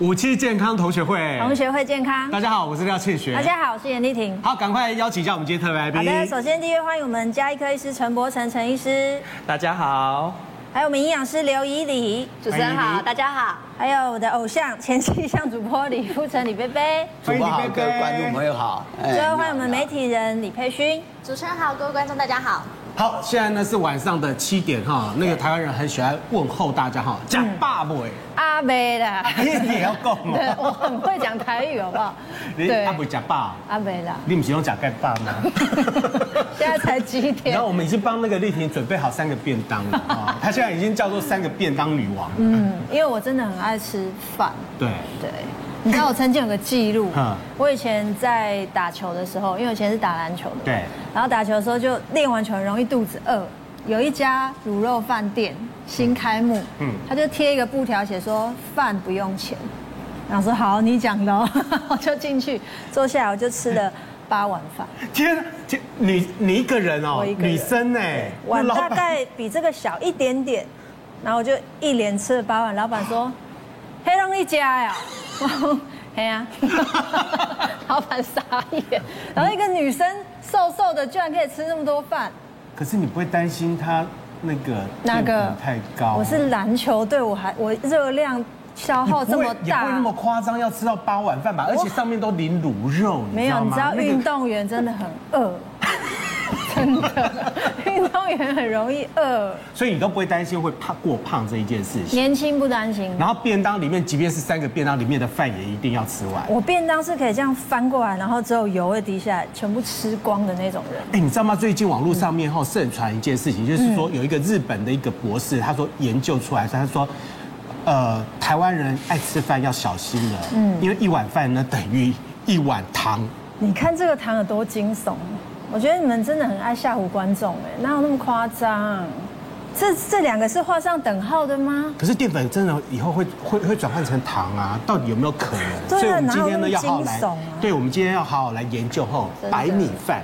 五七健康同学会，同学会健康。大家好，我是廖庆学。大家好，我是严丽婷。好，赶快邀请一下我们今天特别来宾。好的，首先第一位欢迎我们家医科医师陈柏成陈医师。大家好。还有我们营养师刘以礼，主持人好，大家好。还有我的偶像前气象主播李富成李贝贝，主播好，各位观众朋友好。最后欢迎我们媒体人李佩勋，主持人好，各位观众大家好。好，现在呢是晚上的七点哈，那个台湾人很喜欢问候大家哈，讲爸不？阿妹啦，你也要讲吗？对，我很会讲台语，好不好？你阿妹讲爸，阿妹啦，你不是用讲盖爸吗？现在才几点？然后我们已经帮那个丽婷准备好三个便当了啊，她现在已经叫做三个便当女王。嗯，因为我真的很爱吃饭。对对。你知道我曾经有个记录，我以前在打球的时候，因为我以前是打篮球的，对，然后打球的时候就练完球很容易肚子饿，有一家卤肉饭店新开幕，嗯，他就贴一个布条写说饭不用钱，然后说好你讲的，我就进去坐下来，我就吃了八碗饭。天，天，你你一个人哦，女生哎，碗大概比这个小一点点，然后我就一连吃了八碗。老板说，黑龙一家呀。哎呀，老板 傻眼，然后一个女生瘦瘦的，居然可以吃那么多饭。可是你不会担心她那个那个太高？我是篮球队，我还我热量消耗这么大，也不会那么夸张，要吃到八碗饭吧？而且上面都淋卤肉，没有，你知道运动员真的很饿。真的，运动员很容易饿，所以你都不会担心会胖过胖这一件事情。年轻不担心。然后便当里面，即便是三个便当里面的饭也一定要吃完。我便当是可以这样翻过来，然后只有油会滴下来，全部吃光的那种人。哎，你知道吗？最近网络上面哈盛传一件事情，就是说有一个日本的一个博士，他说研究出来，他说，呃，台湾人爱吃饭要小心了，嗯，因为一碗饭呢等于一碗糖。你看这个糖有多惊悚。我觉得你们真的很爱吓唬观众哎，哪有那么夸张？这这两个是画上等号的吗？可是淀粉真的以后会会会转换成糖啊？到底有没有可能？对啊，所以我们今天呢要好好来，对，我们今天要好好来研究后白米饭，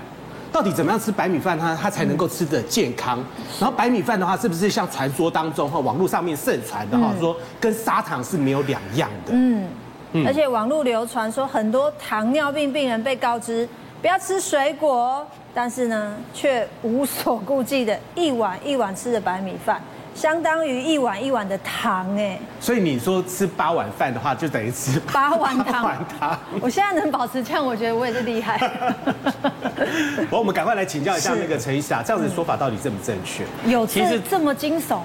到底怎么样吃白米饭它它才能够吃的健康？然后白米饭的话，是不是像传说当中哈网络上面盛传的哈说跟砂糖是没有两样的？嗯嗯，而且网络流传说很多糖尿病病人被告知。不要吃水果，但是呢，却无所顾忌的一碗一碗吃的白米饭，相当于一碗一碗的糖哎。所以你说吃八碗饭的话，就等于吃八碗糖。八碗糖。我现在能保持这样，我觉得我也是厉害。我 我们赶快来请教一下那个陈医师啊，这样子说法到底正不正确？有其实这么惊悚？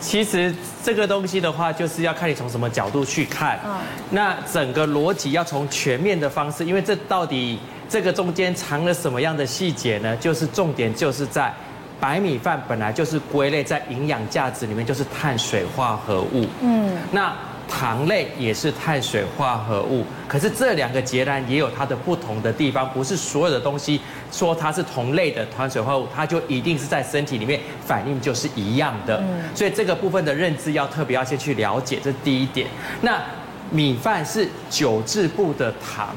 其实这个东西的话，就是要看你从什么角度去看。嗯。那整个逻辑要从全面的方式，因为这到底。这个中间藏了什么样的细节呢？就是重点就是在白米饭本来就是归类在营养价值里面，就是碳水化合物。嗯，那糖类也是碳水化合物，可是这两个截然也有它的不同的地方，不是所有的东西说它是同类的碳水化合物，它就一定是在身体里面反应就是一样的。嗯，所以这个部分的认知要特别要先去了解，这是第一点。那米饭是九制部的糖。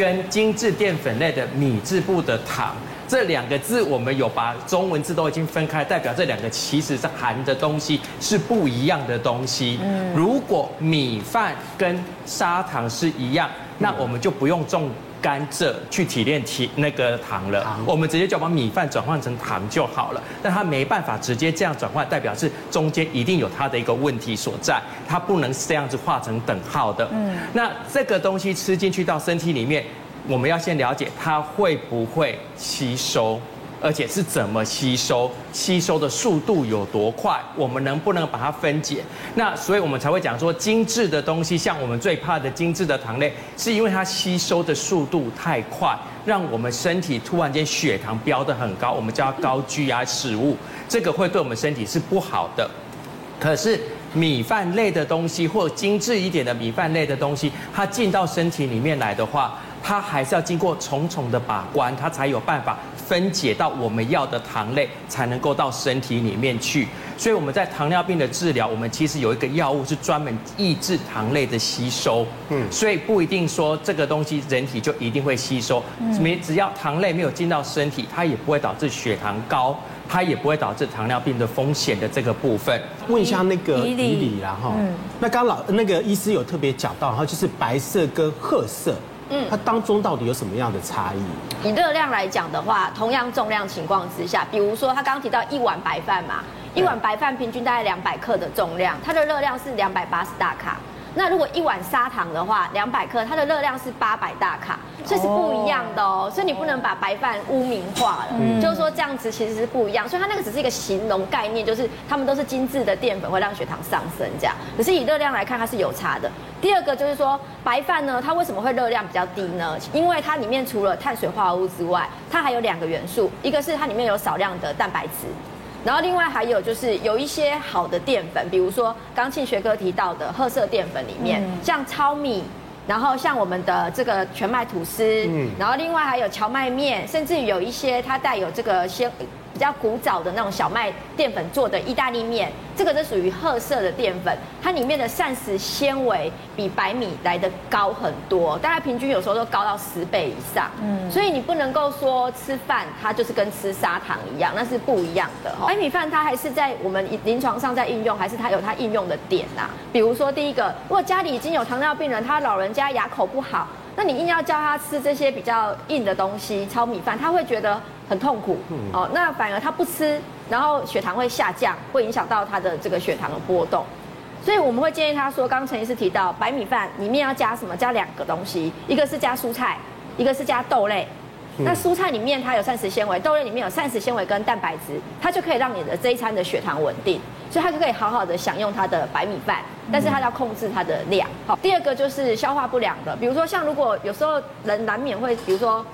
跟精致淀粉类的米制部的糖，这两个字我们有把中文字都已经分开，代表这两个其实是含的东西是不一样的东西。如果米饭跟砂糖是一样，那我们就不用种。甘蔗去提炼提那个糖了，我们直接就把米饭转换成糖就好了。但它没办法直接这样转换，代表是中间一定有它的一个问题所在，它不能这样子画成等号的。嗯，那这个东西吃进去到身体里面，我们要先了解它会不会吸收。而且是怎么吸收，吸收的速度有多快，我们能不能把它分解？那所以我们才会讲说，精致的东西，像我们最怕的精致的糖类，是因为它吸收的速度太快，让我们身体突然间血糖飙得很高，我们叫高 GI 食物，这个会对我们身体是不好的。可是米饭类的东西，或精致一点的米饭类的东西，它进到身体里面来的话，它还是要经过重重的把关，它才有办法分解到我们要的糖类，才能够到身体里面去。所以我们在糖尿病的治疗，我们其实有一个药物是专门抑制糖类的吸收。嗯，所以不一定说这个东西人体就一定会吸收，没只要糖类没有进到身体，它也不会导致血糖高。它也不会导致糖尿病的风险的这个部分。问一下那个以里啦哈，那刚老那个医师有特别讲到哈，就是白色跟褐色，嗯，它当中到底有什么样的差异？以热量来讲的话，同样重量情况之下，比如说他刚刚提到一碗白饭嘛，一碗白饭平均大概两百克的重量，它的热量是两百八十大卡。那如果一碗砂糖的话，两百克，它的热量是八百大卡，所以是不一样的哦。所以你不能把白饭污名化了，嗯、就是说这样子其实是不一样。所以它那个只是一个形容概念，就是它们都是精致的淀粉，会让血糖上升这样。可是以热量来看，它是有差的。第二个就是说白饭呢，它为什么会热量比较低呢？因为它里面除了碳水化合物之外，它还有两个元素，一个是它里面有少量的蛋白质。然后另外还有就是有一些好的淀粉，比如说刚庆学哥提到的褐色淀粉里面，像糙米，然后像我们的这个全麦吐司，嗯，然后另外还有荞麦面，甚至有一些它带有这个鲜。比较古早的那种小麦淀粉做的意大利面，这个是属于褐色的淀粉，它里面的膳食纤维比白米来的高很多，大概平均有时候都高到十倍以上。嗯，所以你不能够说吃饭它就是跟吃砂糖一样，那是不一样的。白米饭它还是在我们临床上在应用，还是它有它应用的点呐？比如说第一个，如果家里已经有糖尿病人，他老人家牙口不好，那你硬要叫他吃这些比较硬的东西，糙米饭，他会觉得。很痛苦，哦，那反而他不吃，然后血糖会下降，会影响到他的这个血糖的波动，所以我们会建议他说，刚刚陈医师提到白米饭里面要加什么？加两个东西，一个是加蔬菜，一个是加豆类。那蔬菜里面它有膳食纤维，豆类里面有膳食纤维跟蛋白质，它就可以让你的这一餐的血糖稳定，所以它就可以好好的享用它的白米饭，但是它要控制它的量。好，第二个就是消化不良的，比如说像如果有时候人难免会，比如说。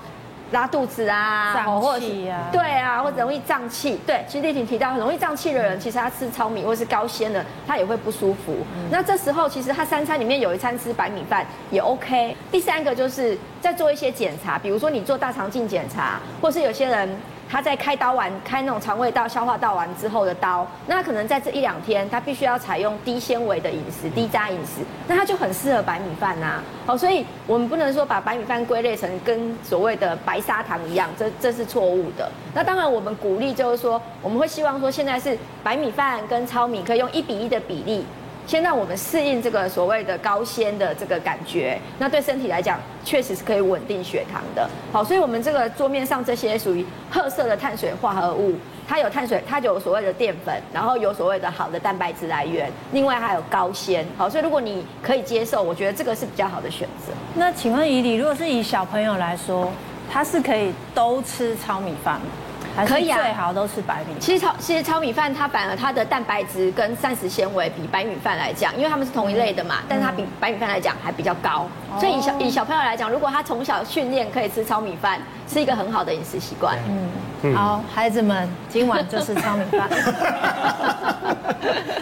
拉肚子啊，胀气啊，对啊，或者容易胀气。对，其实丽婷提到很容易胀气的人，其实他吃糙米或是高纤的，他也会不舒服。嗯、那这时候其实他三餐里面有一餐吃白米饭也 OK。第三个就是在做一些检查，比如说你做大肠镜检查，或是有些人。他在开刀完，开那种肠胃道、消化道完之后的刀，那可能在这一两天，他必须要采用低纤维的饮食、低渣饮食，那他就很适合白米饭呐。好，所以我们不能说把白米饭归类成跟所谓的白砂糖一样，这这是错误的。那当然，我们鼓励就是说，我们会希望说，现在是白米饭跟糙米可以用一比一的比例。先让我们适应这个所谓的高纤的这个感觉，那对身体来讲确实是可以稳定血糖的。好，所以我们这个桌面上这些属于褐色的碳水化合物，它有碳水，它就有所谓的淀粉，然后有所谓的好的蛋白质来源，另外还有高纤。好，所以如果你可以接受，我觉得这个是比较好的选择。那请问以里，如果是以小朋友来说，他是可以都吃糙米饭吗？可以啊，最好都是白米。其实糙其实糙米饭它反而它的蛋白质跟膳食纤维比白米饭来讲，因为它们是同一类的嘛，但是它比白米饭来讲还比较高。所以以小以小朋友来讲，如果他从小训练可以吃糙米饭，是一个很好的饮食习惯。嗯，好，孩子们，今晚就是糙米饭。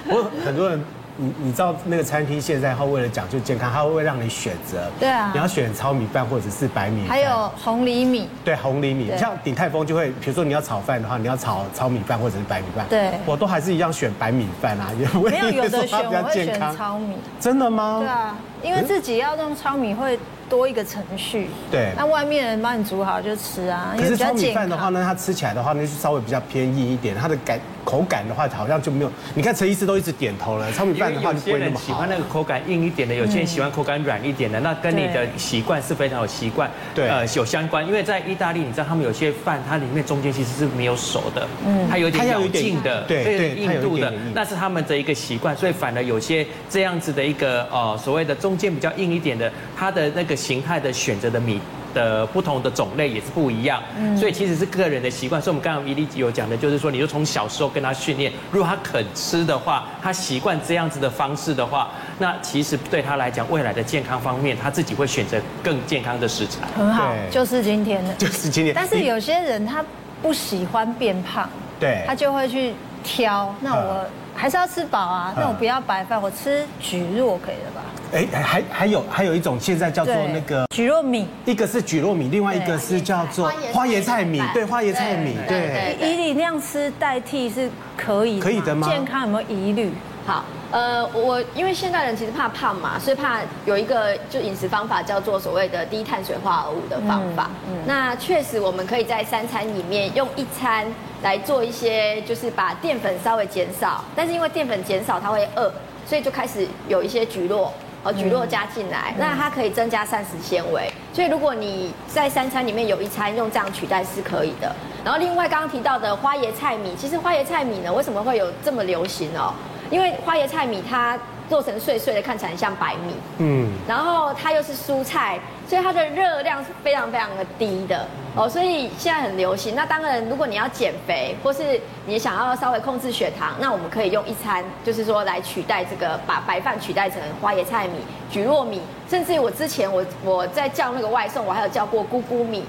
我很多人。你你知道那个餐厅现在他为了讲究健康，他会让你选择。对啊。你要选糙米饭或者是白米饭。还有红藜米。对，红藜米。像鼎泰丰就会，比如说你要炒饭的话，你要炒糙米饭或者是白米饭。对。我都还是一样选白米饭啊，因为没有有的选我会选糙米。真的吗？对啊，因为自己要用糙米会。多一个程序，对，那外面人帮你煮好就吃啊。可是糙米饭的话呢，它吃起来的话呢，就稍微比较偏硬一点，它的感口感的话好像就没有。你看陈医师都一直点头了，糙米饭的话就不会那么好。喜欢那个口感硬一点的，有些人喜欢口感软一点的，那跟你的习惯是非常有习惯，对，呃，有相关。因为在意大利，你知道他们有些饭，它里面中间其实是没有熟的，嗯，它有点咬劲的，对对，硬度的，那是他们的一个习惯，所以反而有些这样子的一个呃所谓的中间比较硬一点的，它的那个形态的选。选择的米的不同的种类也是不一样，嗯所以其实是个人的习惯。所以我们刚刚以里有讲的，就是说，你就从小时候跟他训练，如果他肯吃的话，他习惯这样子的方式的话，那其实对他来讲，未来的健康方面，他自己会选择更健康的食材。很好，就是今天的，就是今天。但是有些人他不喜欢变胖，对，他就会去挑。那我还是要吃饱啊，那我不要白饭，我吃蒟蒻可以了吧？哎，还还有还有一种现在叫做那个蒟蒻米，一个是蒟蒻米，另外一个是叫做花椰菜米，对，花椰菜米，对。以你那样吃代替是可以，可以的吗？健康有没有疑虑？好，呃，我因为现代人其实怕胖嘛，所以怕有一个就饮食方法叫做所谓的低碳水化合物的方法。嗯，那确实我们可以在三餐里面用一餐来做一些，就是把淀粉稍微减少，但是因为淀粉减少它会饿，所以就开始有一些蒟蒻哦，菊络加进来，那它可以增加膳食纤维。所以如果你在三餐里面有一餐用这样取代是可以的。然后另外刚刚提到的花椰菜米，其实花椰菜米呢为什么会有这么流行哦？因为花椰菜米它做成碎碎的，看起来像白米，嗯，然后它又是蔬菜，所以它的热量是非常非常的低的。哦，所以现在很流行。那当然，如果你要减肥，或是你想要稍微控制血糖，那我们可以用一餐，就是说来取代这个，把白饭取代成花椰菜米、蒟蒻米，甚至于我之前我我在叫那个外送，我还有叫过菇菇米，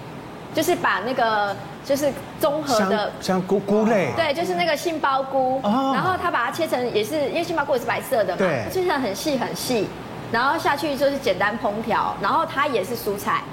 就是把那个。就是综合的像菇菇类，对，就是那个杏鲍菇，然后他把它切成，也是因为杏鲍菇也是白色的嘛，对，切成很细很细，然后下去就是简单烹调，然后它也是蔬菜，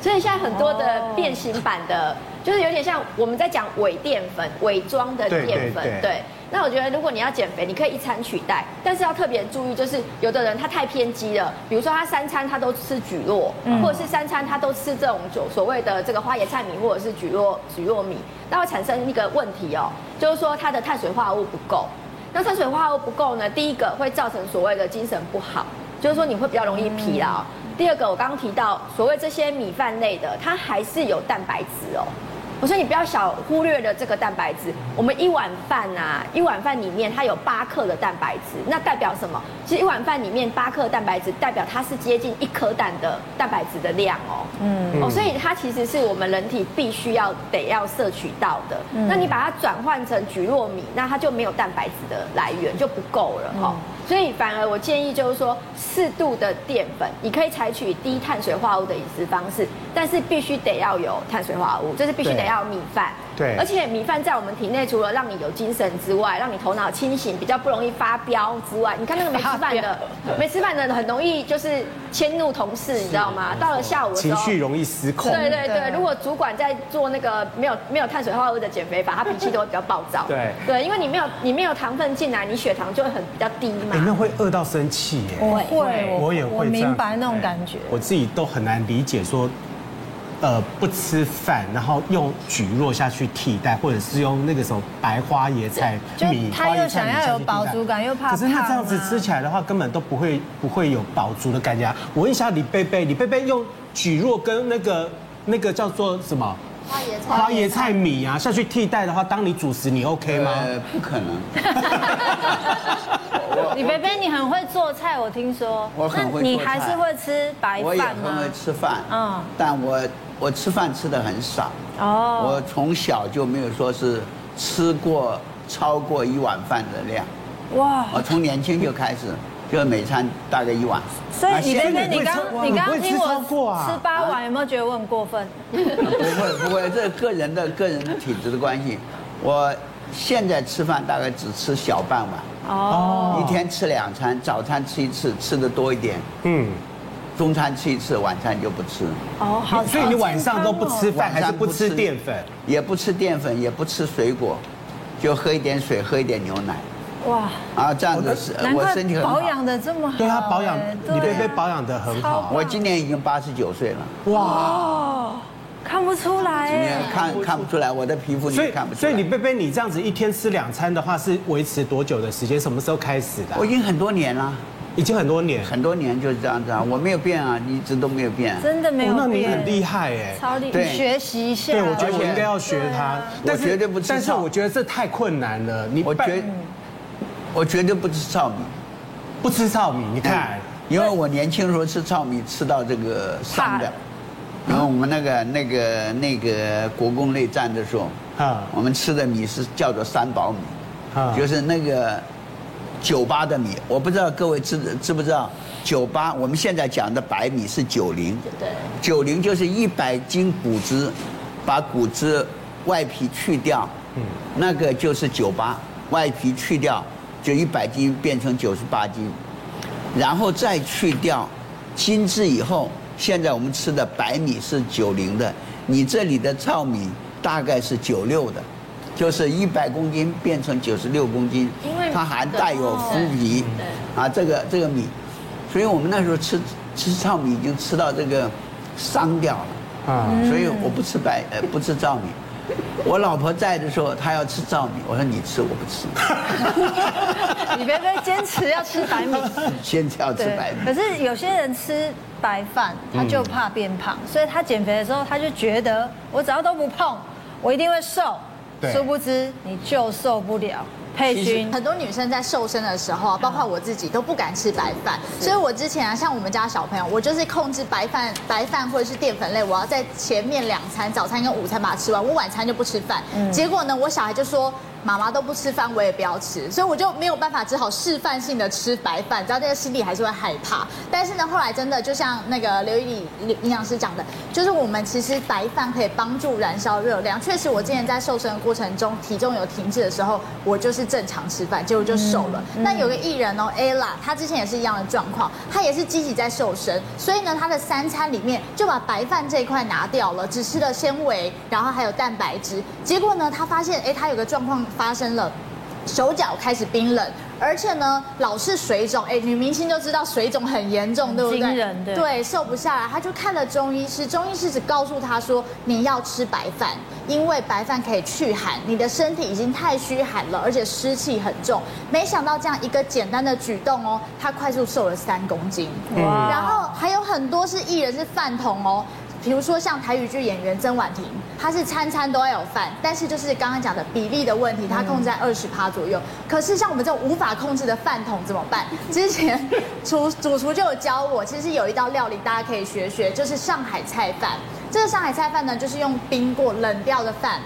所以现在很多的变形版的，就是有点像我们在讲伪淀粉、伪装的淀粉，对。那我觉得，如果你要减肥，你可以一餐取代，但是要特别注意，就是有的人他太偏激了，比如说他三餐他都吃蒟蒻，或者是三餐他都吃这种所所谓的这个花椰菜米或者是蒟蒻蒟蒻米，那会产生一个问题哦，就是说它的碳水化合物不够。那碳水化合物不够呢，第一个会造成所谓的精神不好，就是说你会比较容易疲劳。第二个，我刚刚提到所谓这些米饭类的，它还是有蛋白质哦。我说你不要小忽略了这个蛋白质。我们一碗饭啊，一碗饭里面它有八克的蛋白质，那代表什么？其实一碗饭里面八克蛋白质，代表它是接近一颗蛋的蛋白质的量哦。嗯。哦，所以它其实是我们人体必须要得要摄取到的。嗯。那你把它转换成菊糯米，那它就没有蛋白质的来源，就不够了哈。嗯所以反而我建议就是说，适度的淀粉，你可以采取低碳水化合物的饮食方式，但是必须得要有碳水化合物，就是必须得要米饭。对。而且米饭在我们体内，除了让你有精神之外，让你头脑清醒，比较不容易发飙之外，你看那个没吃饭的，没吃饭的很容易就是迁怒同事，你知道吗？到了下午的时候，情绪容易失控。对对对，如果主管在做那个没有没有碳水化合物的减肥法，他脾气都会比较暴躁。对。对，因为你没有你没有糖分进来，你血糖就会很比较低嘛。你们会饿到生气耶？我会，我也会。我明白那种感觉。我自己都很难理解说，呃，不吃饭，然后用蒟蒻下去替代，或者是用那个什么白花椰菜米，他又想要有饱足感，又怕。可是他这样子吃起来的话，根本都不会不会有饱足的感觉。我问一下李贝贝，李贝贝用蒟蒻跟那个那个叫做什么？花椰菜，花椰菜米啊，下去替代的话，当你主食，你 OK 吗？呃，不可能。李贝贝，你很会做菜，我听说。我很会做菜。你还是会吃白饭吗？我也很会吃饭。嗯。但我我吃饭吃的很少。哦。我从小就没有说是吃过超过一碗饭的量。哇。我从年轻就开始。就每餐大概一碗，所以李贝贝，你刚你刚刚听我吃八碗，有没有觉得我很过分？不会不会，这个人的个人体质的关系。我现在吃饭大概只吃小半碗，哦，一天吃两餐，早餐吃一次，吃的多一点，嗯，中餐吃一次，晚餐就不吃。哦，好，所以你晚上都不吃饭，还是不吃淀粉？也不吃淀粉，也不吃水果，就喝一点水，喝一点牛奶。哇。啊，这样子是，我身体很好，保养的这么好，对他保养，你被被保养的很好。我今年已经八十九岁了。哇，看不出来。今年看看不出来，我的皮肤你看不出来。所以你贝贝，你这样子一天吃两餐的话，是维持多久的时间？什么时候开始的？我已经很多年了，已经很多年，很多年就是这样子啊，我没有变啊，一直都没有变。真的没有变。那你很厉害哎，超厉害。你学习一下。对，我觉得我应该要学他。我绝对不吃。但是我觉得这太困难了。你我觉得。我绝对不吃糙米，不吃糙米。你看，因为我年轻的时候吃糙米吃到这个伤的。然后我们那个那个那个国共内战的时候，啊，我们吃的米是叫做三宝米，啊，就是那个九八的米。我不知道各位知知不知道，九八我们现在讲的白米是九零，对，九零就是一百斤谷子，把谷子外皮去掉，嗯，那个就是九八，外皮去掉。就一百斤变成九十八斤，然后再去掉精制以后，现在我们吃的白米是九零的，你这里的糙米大概是九六的，就是一百公斤变成九十六公斤，因为它还带有麸皮，啊，这个这个米，所以我们那时候吃吃糙米已经吃到这个伤掉了，啊，所以我不吃白呃不吃糙米。我老婆在的时候，她要吃糙米，我说你吃，我不吃。你别别坚持要吃白米，坚持要吃白米。可是有些人吃白饭，他就怕变胖，所以他减肥的时候，他就觉得我只要都不碰，我一定会瘦。殊不知你就受不了。佩君，很多女生在瘦身的时候啊，包括我自己都不敢吃白饭，所以我之前啊，像我们家小朋友，我就是控制白饭、白饭或者是淀粉类，我要在前面两餐，早餐跟午餐把它吃完，我晚餐就不吃饭。结果呢，我小孩就说。妈妈都不吃饭，我也不要吃，所以我就没有办法，只好示范性的吃白饭。知道这个心里还是会害怕，但是呢，后来真的就像那个刘以里营养师讲的，就是我们其实白饭可以帮助燃烧热量。确实，我之前在瘦身的过程中，体重有停滞的时候，我就是正常吃饭，结果就瘦了。那有个艺人哦，Ella，她之前也是一样的状况，她也是积极在瘦身，所以呢，她的三餐里面就把白饭这一块拿掉了，只吃了纤维，然后还有蛋白质。结果呢，她发现，哎，她有个状况。发生了，手脚开始冰冷，而且呢，老是水肿。哎，女明星就知道水肿很严重，对不对？惊人，对。对，瘦不下来，她就看了中医师，中医师只告诉她说，你要吃白饭，因为白饭可以去寒。你的身体已经太虚寒了，而且湿气很重。没想到这样一个简单的举动哦，她快速瘦了三公斤。哇！然后还有很多是艺人是饭桶哦。比如说像台语剧演员曾婉婷，她是餐餐都要有饭，但是就是刚刚讲的比例的问题，她控制在二十趴左右。可是像我们这种无法控制的饭桶怎么办？之前厨主厨就有教我，其实有一道料理大家可以学学，就是上海菜饭。这个上海菜饭呢，就是用冰过冷掉的饭，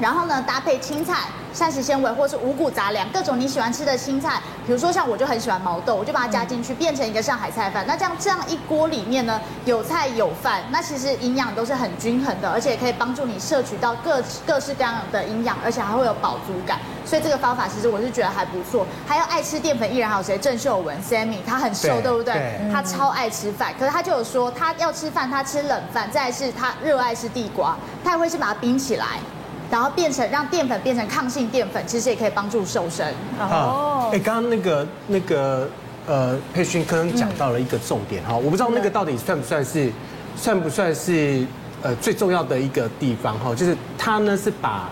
然后呢搭配青菜。膳食纤维或是五谷杂粮，各种你喜欢吃的青菜，比如说像我就很喜欢毛豆，我就把它加进去，变成一个上海菜饭。那这样这样一锅里面呢，有菜有饭，那其实营养都是很均衡的，而且可以帮助你摄取到各各式各样的营养，而且还会有饱足感。所以这个方法其实我是觉得还不错。还有爱吃淀粉艺人还有谁？郑秀文 Sammy，她很瘦，对，对不对？对她超爱吃饭，可是她就有说，她要吃饭，她吃冷饭，再来是她热爱吃地瓜，她也会是把它冰起来。然后变成让淀粉变成抗性淀粉，其实也可以帮助瘦身。哦，哎，刚刚那个那个呃，佩勋刚刚讲到了一个重点哈，我不知道那个到底算不算是，算不算是呃最重要的一个地方哈，就是他呢是把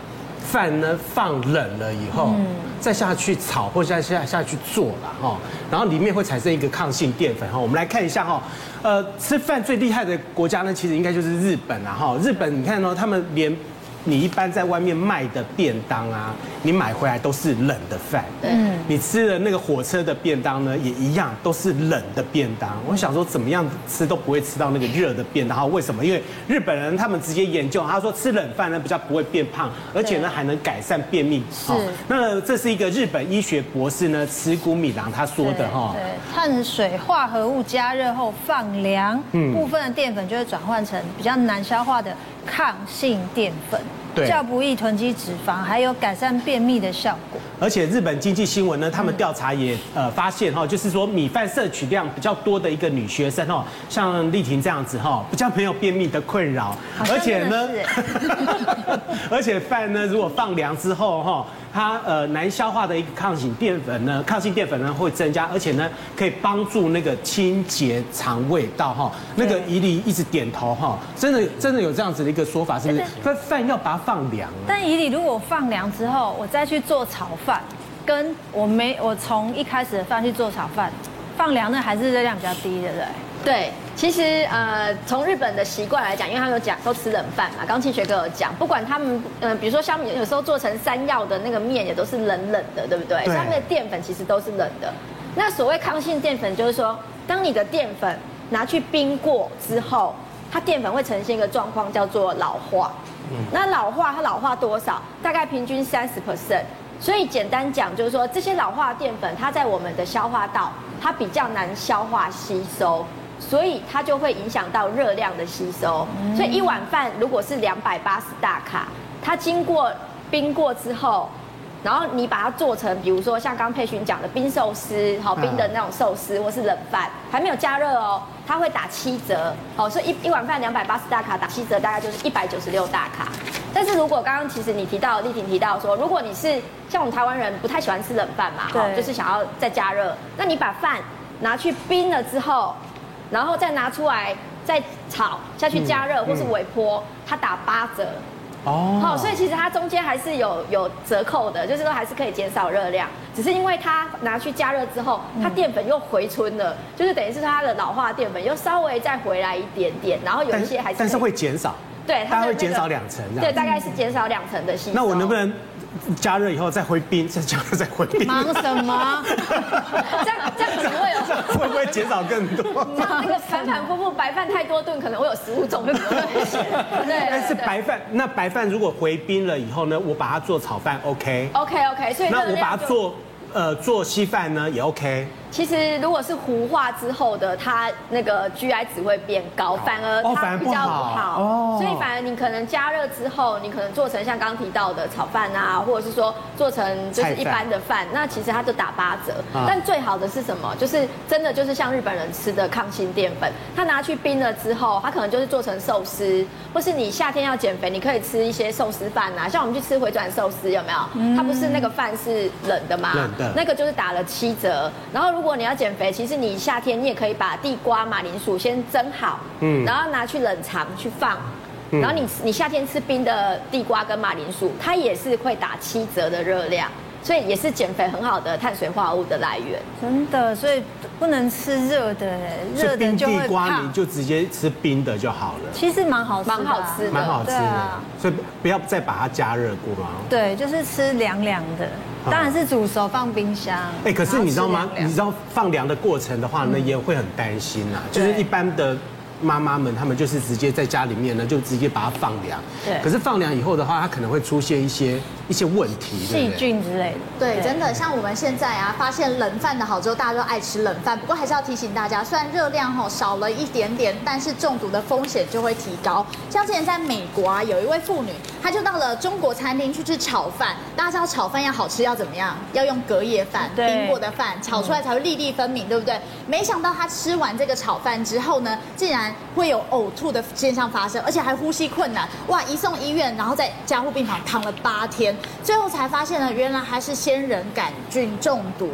饭呢放冷了以后，再下去炒或者再下下去做了哈，然后里面会产生一个抗性淀粉哈。我们来看一下哈，呃，吃饭最厉害的国家呢，其实应该就是日本了哈。日本你看哦，他们连。你一般在外面卖的便当啊，你买回来都是冷的饭。嗯，你吃的那个火车的便当呢，也一样都是冷的便当。我想说，怎么样吃都不会吃到那个热的便当。为什么？因为日本人他们直接研究，他说吃冷饭呢比较不会变胖，而且呢还能改善便秘。是。那这是一个日本医学博士呢，池谷米郎他说的哈。对。碳水化合物加热后放凉，嗯，部分的淀粉就会转换成比较难消化的。抗性淀粉，对，较不易囤积脂肪，还有改善便秘的效果。而且日本经济新闻呢，他们调查也呃发现哈，就是说米饭摄取量比较多的一个女学生哦，像丽婷这样子哈，比较没有便秘的困扰，而且呢，而且饭呢如果放凉之后哈。它呃难消化的一个抗性淀粉呢，抗性淀粉呢会增加，而且呢可以帮助那个清洁肠胃道哈。那个怡里一直点头哈，真的真的有这样子的一个说法，是不是？那饭要把它放凉。但怡里如果放凉之后，我再去做炒饭，跟我没我从一开始的饭去做炒饭，放凉那还是热量比较低，对不对？对。其实呃，从日本的习惯来讲，因为他们有讲都吃冷饭嘛。刚庆学哥有讲，不管他们嗯、呃，比如说像有时候做成山药的那个面也都是冷冷的，对不对？上面的淀粉其实都是冷的。那所谓抗性淀粉，就是说，当你的淀粉拿去冰过之后，它淀粉会呈现一个状况，叫做老化。嗯。那老化它老化多少？大概平均三十 percent。所以简单讲，就是说这些老化的淀粉，它在我们的消化道，它比较难消化吸收。所以它就会影响到热量的吸收。所以一碗饭如果是两百八十大卡，它经过冰过之后，然后你把它做成，比如说像刚佩勋讲的冰寿司，好冰的那种寿司，或是冷饭，还没有加热哦，它会打七折，好，所以一一碗饭两百八十大卡打七折，大概就是一百九十六大卡。但是如果刚刚其实你提到丽婷提到说，如果你是像我们台湾人不太喜欢吃冷饭嘛，对，就是想要再加热，那你把饭拿去冰了之后，然后再拿出来再炒下去加热或是微波，它打八折。哦，好，所以其实它中间还是有有折扣的，就是说还是可以减少热量，只是因为它拿去加热之后，它淀粉又回春了，就是等于是它的老化淀粉又稍微再回来一点点，然后有一些还是，但是会减少，对，它会减少两成，对，大概是减少两成的吸收。那我能不能？加热以后再回冰，再 加热再回冰。忙什么？这样这样可能会有，会不会减少更多？那个反反复复白饭太多顿，可能会有食物中毒的危险。对，但是白饭，那白饭如果回冰了以后呢？我把它做炒饭，OK？OK OK，所以那我把它做呃做稀饭呢也 OK。其实如果是糊化之后的，它那个 GI 值会变高，反而它比较不好。哦，所以反而你可能加热之后，你可能做成像刚提到的炒饭啊，或者是说做成就是一般的饭，那其实它就打八折。但最好的是什么？就是真的就是像日本人吃的抗性淀粉，它拿去冰了之后，它可能就是做成寿司，或是你夏天要减肥，你可以吃一些寿司饭啊，像我们去吃回转寿司有没有？它不是那个饭是冷的吗？冷的。那个就是打了七折，然后。如果你要减肥，其实你夏天你也可以把地瓜、马铃薯先蒸好，嗯，然后拿去冷藏去放，然后你你夏天吃冰的地瓜跟马铃薯，它也是会打七折的热量。所以也是减肥很好的碳水化合物的来源，真的，所以不能吃热的，热的就会冰地瓜，你就直接吃冰的就好了。其实蛮好吃，蛮好吃，蛮好吃的。所以不要再把它加热过吗？对，就是吃凉凉的，当然是煮熟放冰箱。哎，可是你知道吗？你知道放凉的过程的话呢，也会很担心呐，就是一般的。妈妈们，他们就是直接在家里面呢，就直接把它放凉。对。可是放凉以后的话，它可能会出现一些一些问题，细菌之类的。对，真的，像我们现在啊，发现冷饭的好之后，大家都爱吃冷饭。不过还是要提醒大家，虽然热量吼少了一点点，但是中毒的风险就会提高。像之前在美国啊，有一位妇女，她就到了中国餐厅去吃炒饭。大家知道炒饭要好吃要怎么样？要用隔夜饭，冰过的饭炒出来才会粒粒分明，对不对？没想到他吃完这个炒饭之后呢，竟然会有呕吐的现象发生，而且还呼吸困难，哇！一送医院，然后在加护病房躺了八天，最后才发现呢，原来还是仙人杆菌中毒。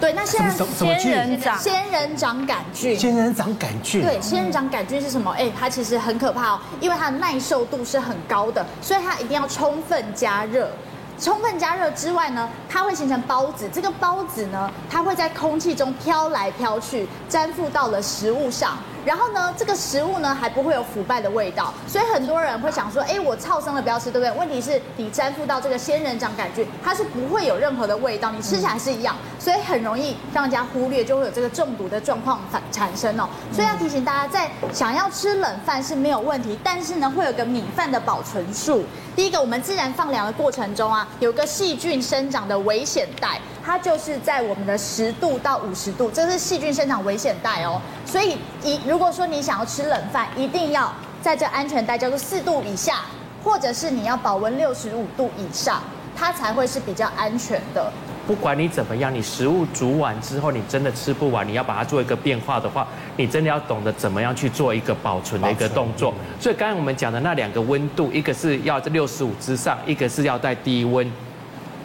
对，那现在仙人掌仙人掌杆菌，仙人掌杆菌，对，仙人掌杆菌是什么？哎，它其实很可怕哦，因为它的耐受度是很高的，所以它一定要充分加热。充分加热之外呢，它会形成孢子。这个孢子呢，它会在空气中飘来飘去，粘附到了食物上。然后呢，这个食物呢还不会有腐败的味道。所以很多人会想说，哎，我超生了不要吃，对不对？问题是你粘附到这个仙人掌杆菌，它是不会有任何的味道，你吃起来是一样，所以很容易让人家忽略，就会有这个中毒的状况产产生哦。所以要提醒大家，在想要吃冷饭是没有问题，但是呢，会有个米饭的保存数。第一个，我们自然放凉的过程中啊，有个细菌生长的危险带，它就是在我们的十度到五十度，这是细菌生长危险带哦。所以，一如果说你想要吃冷饭，一定要在这安全带叫做四度以下，或者是你要保温六十五度以上，它才会是比较安全的。不管你怎么样，你食物煮完之后，你真的吃不完，你要把它做一个变化的话，你真的要懂得怎么样去做一个保存的一个动作。所以刚才我们讲的那两个温度，一个是要在六十五之上，一个是要在低温，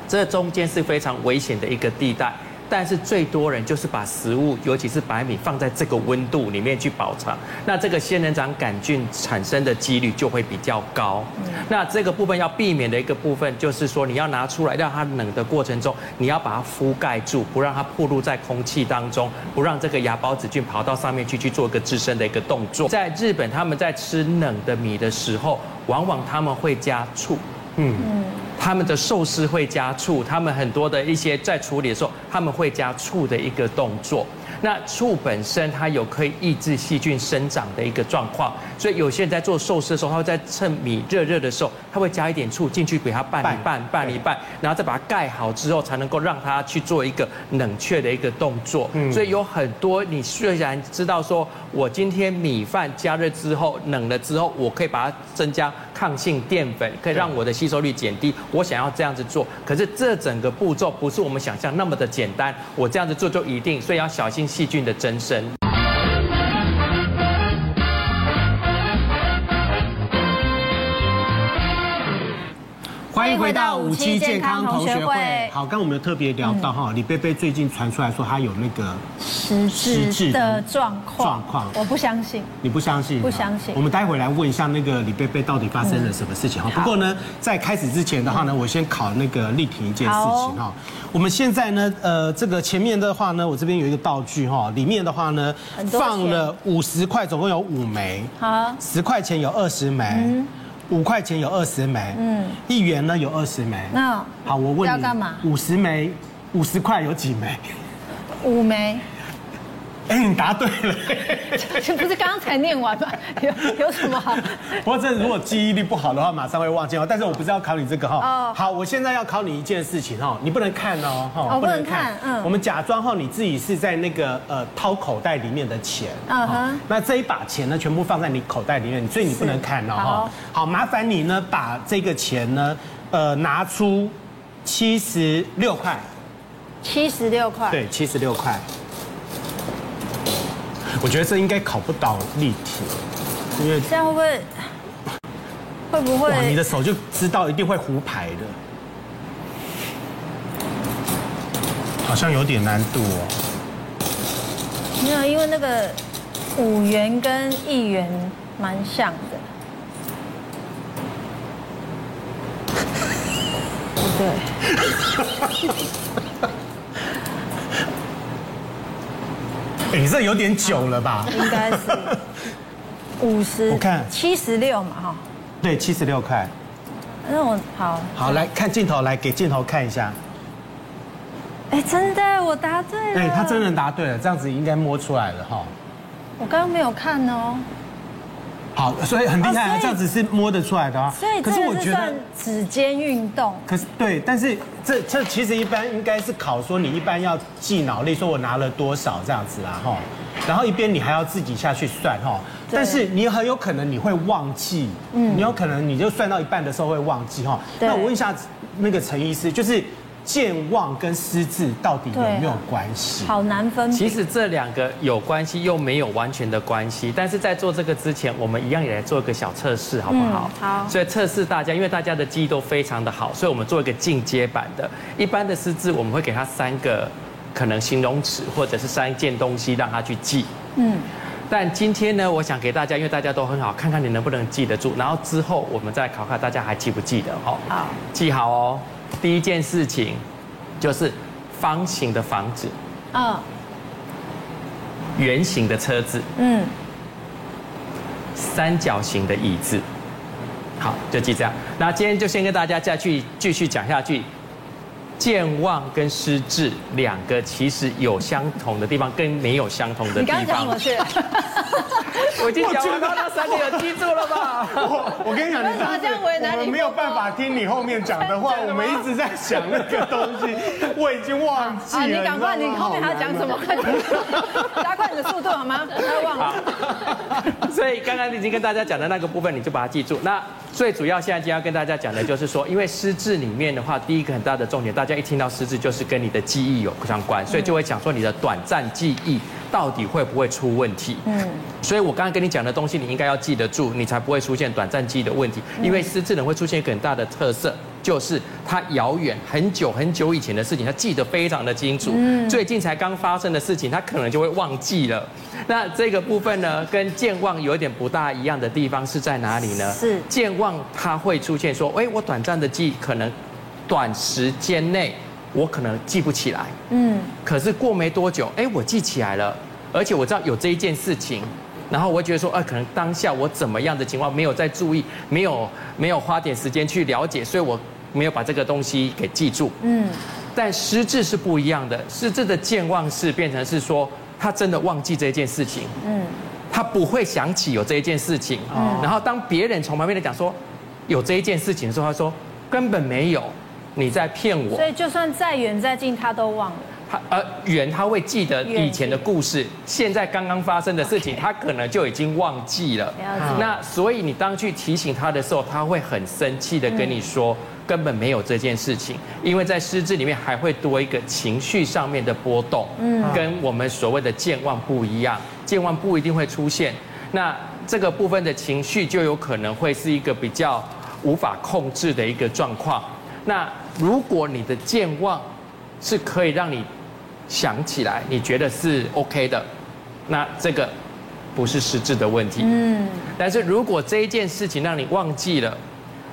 这中间是非常危险的一个地带。但是最多人就是把食物，尤其是白米放在这个温度里面去保存，那这个仙人掌杆菌产生的几率就会比较高。那这个部分要避免的一个部分就是说，你要拿出来让它冷的过程中，你要把它覆盖住，不让它暴露在空气当中，不让这个芽孢子菌跑到上面去去做一个自身的一个动作。在日本，他们在吃冷的米的时候，往往他们会加醋。嗯。他们的寿司会加醋，他们很多的一些在处理的时候，他们会加醋的一个动作。那醋本身它有可以抑制细菌生长的一个状况，所以有些人在做寿司的时候，他会在趁米热热的时候，他会加一点醋进去给它拌一拌，拌一拌，然后再把它盖好之后，才能够让它去做一个冷却的一个动作。所以有很多你虽然知道说，我今天米饭加热之后冷了之后，我可以把它增加。抗性淀粉，可以让我的吸收率减低。我想要这样子做，可是这整个步骤不是我们想象那么的简单。我这样子做就一定，所以要小心细菌的增生。欢迎回到五期健康同学会。好，刚刚我们有特别聊到哈，李贝贝最近传出来说他有那个失智的状况。状况，我不相信。你不相信？不相信。我们待会来问一下那个李贝贝到底发生了什么事情哈。不过呢，在开始之前的话呢，我先考那个丽婷一件事情哈。我们现在呢，呃，这个前面的话呢，我这边有一个道具哈，里面的话呢，放了五十块，总共有五枚。好。十块钱有二十枚。五块钱有二十枚，嗯，一元呢有二十枚。那好，我问你要干嘛？五十枚，五十块有几枚？五枚。哎，你答对了，这 不是刚刚才念完吗？有有什么好？不过这如果记忆力不好的话，马上会忘记哦。但是我不是要考你这个哈。哦。好，我现在要考你一件事情哈，你不能看哦，哈，不能看。嗯。我们假装哈，你自己是在那个呃掏口袋里面的钱。嗯哼。那这一把钱呢，全部放在你口袋里面，所以你不能看哦。好。好，麻烦你呢，把这个钱呢，呃，拿出七十六块。七十六块。对，七十六块。我觉得这应该考不到立体，因为这样会不会会不会？你的手就知道一定会胡牌的，好像有点难度哦。没有，因为那个五元跟一元蛮像的。对。你这有点久了吧？应该是 五十，我看七十六嘛，哈。对，七十六块。那我好。好，来看镜头，来给镜头看一下。哎，真的，我答对了。哎，他真的答对了，这样子应该摸出来了哈。我刚刚没有看哦。好，所以很厉害啊！这样子是摸得出来的啊。所以，可是我觉得指尖运动。可是对，但是这这其实一般应该是考说你一般要记脑力，说我拿了多少这样子啦哈。然后一边你还要自己下去算哈。但是你很有可能你会忘记，嗯，你有可能你就算到一半的时候会忘记哈。那我问一下那个陈医师，就是。健忘跟失智到底有没有关系？好难分。其实这两个有关系，又没有完全的关系。但是在做这个之前，我们一样也来做一个小测试，好不好？好。所以测试大家，因为大家的记忆都非常的好，所以我们做一个进阶版的。一般的失智，我们会给他三个可能形容词，或者是三件东西让他去记。嗯。但今天呢，我想给大家，因为大家都很好，看看你能不能记得住。然后之后我们再考考大家还记不记得？哦。好。记好哦。第一件事情就是方形的房子，嗯，圆形的车子，嗯，三角形的椅子，好，就记这样。那今天就先跟大家再去继续讲下去。健忘跟失智两个其实有相同的地方，跟没有相同的地方。你刚刚讲什么？我已经讲到那三点，有记住了吧？我我跟你讲，你怎么这样为难你？我们没有办法听你后面讲的话，我们一直在想那个东西，我已经忘记了。你赶快，你后面还要讲什么？快点，加快你的速度好吗？不要忘了。所以刚刚已经跟大家讲的那个部分，你就把它记住。那最主要现在今天要跟大家讲的就是说，因为失智里面的话，第一个很大的重点，大家一听到失智就是跟你的记忆有相关，所以就会讲说你的短暂记忆到底会不会出问题。嗯，所以我刚刚跟你讲的东西，你应该要记得住，你才不会出现短暂记忆的问题。因为失智人会出现一个很大的特色。就是他遥远很久很久以前的事情，他记得非常的清楚。嗯，最近才刚发生的事情，他可能就会忘记了。那这个部分呢，跟健忘有一点不大一样的地方是在哪里呢？是健忘，它会出现说，哎，我短暂的记可能短时间内我可能记不起来。嗯，可是过没多久，哎，我记起来了，而且我知道有这一件事情，然后我会觉得说，啊，可能当下我怎么样的情况没有在注意，没有没有花点时间去了解，所以我。没有把这个东西给记住，嗯，但失智是不一样的，失智的健忘是变成是说他真的忘记这件事情，嗯，他不会想起有这一件事情，嗯，然后当别人从旁边来讲说有这一件事情的时候，他说根本没有，你在骗我，所以就算再远再近他都忘了，他呃圆他会记得以前的故事，现在刚刚发生的事情，他可能就已经忘记了。那所以你当去提醒他的时候，他会很生气的跟你说，根本没有这件事情，因为在失智里面还会多一个情绪上面的波动，嗯，跟我们所谓的健忘不一样，健忘不一定会出现。那这个部分的情绪就有可能会是一个比较无法控制的一个状况。那如果你的健忘是可以让你想起来，你觉得是 OK 的，那这个不是实质的问题。嗯。但是如果这一件事情让你忘记了，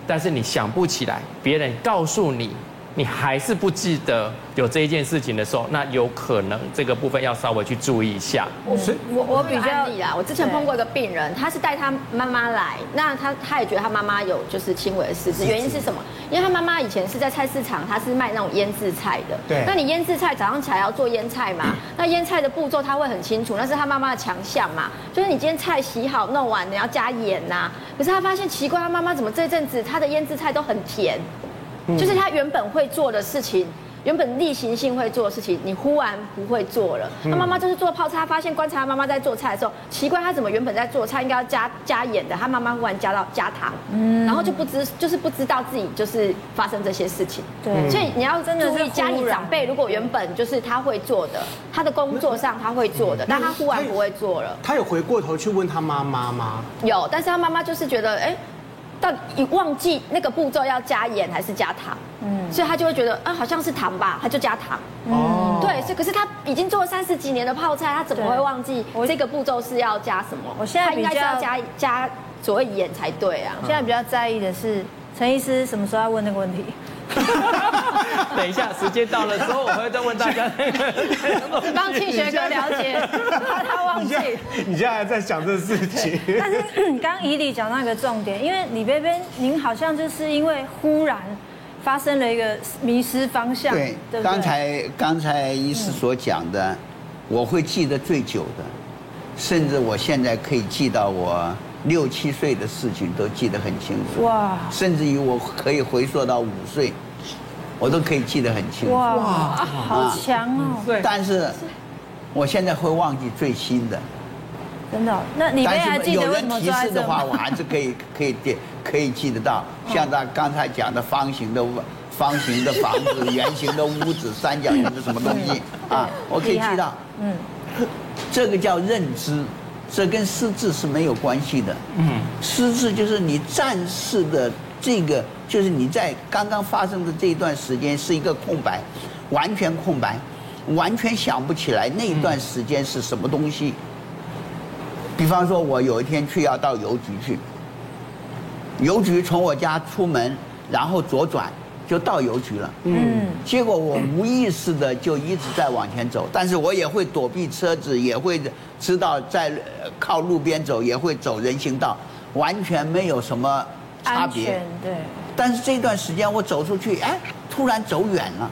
但是你想不起来，别人告诉你。你还是不记得有这一件事情的时候，那有可能这个部分要稍微去注意一下。我我我比较案例啦，我之前碰过一个病人，他是带他妈妈来，那他他也觉得他妈妈有就是轻微的失智，原因是什么？因为他妈妈以前是在菜市场，他是卖那种腌制菜的。对。那你腌制菜早上起来要做腌菜嘛？那腌菜的步骤他会很清楚，那是他妈妈的强项嘛？就是你今天菜洗好弄完，你要加盐呐。可是他发现奇怪，他妈妈怎么这阵子他的腌制菜都很甜？就是他原本会做的事情，原本例行性会做的事情，你忽然不会做了。他妈妈就是做泡菜，他发现观察他妈妈在做菜的时候，奇怪，他怎么原本在做菜应该要加加盐的，他妈妈忽然加到加糖，嗯，然后就不知就是不知道自己就是发生这些事情。对，所以你要真的注意家里长辈，如果原本就是他会做的，他的工作上他会做的，但他忽然不会做了。他有回过头去问他妈妈吗？有，但是他妈妈就是觉得，哎。到你忘记那个步骤要加盐还是加糖，嗯，所以他就会觉得啊，好像是糖吧，他就加糖。哦，对，是，可是他已经做了三十几年的泡菜，他怎么会忘记这个步骤是要加什么？我现在应该是要加加所谓盐才对啊。现在比较在意的是陈医师什么时候要问那个问题。等一下，时间到了之后，我会再问大家那个。帮庆学哥了解，怕他忘记。你现在还在想这个事情？但是刚刚以理讲到一个重点，因为李贝贝，您好像就是因为忽然发生了一个迷失方向。对，刚才刚才医师所讲的，我会记得最久的，甚至我现在可以记到我。六七岁的事情都记得很清楚，哇！甚至于我可以回溯到五岁，我都可以记得很清楚。哇，好强哦！对，但是我现在会忘记最新的。真的？那你还记得有人提示的话，我还是可以 可以点可以记得到。像他刚才讲的方形的方形的房子、圆形的屋子、三角形的什么东西啊，我可以记到。嗯，这个叫认知。这跟失智是没有关系的。嗯，失智就是你暂时的这个，就是你在刚刚发生的这一段时间是一个空白，完全空白，完全想不起来那一段时间是什么东西。比方说，我有一天去要到邮局去，邮局从我家出门，然后左转。就到邮局了，嗯，结果我无意识的就一直在往前走，但是我也会躲避车子，也会知道在靠路边走，也会走人行道，完全没有什么差别，对。但是这段时间我走出去，哎，突然走远了，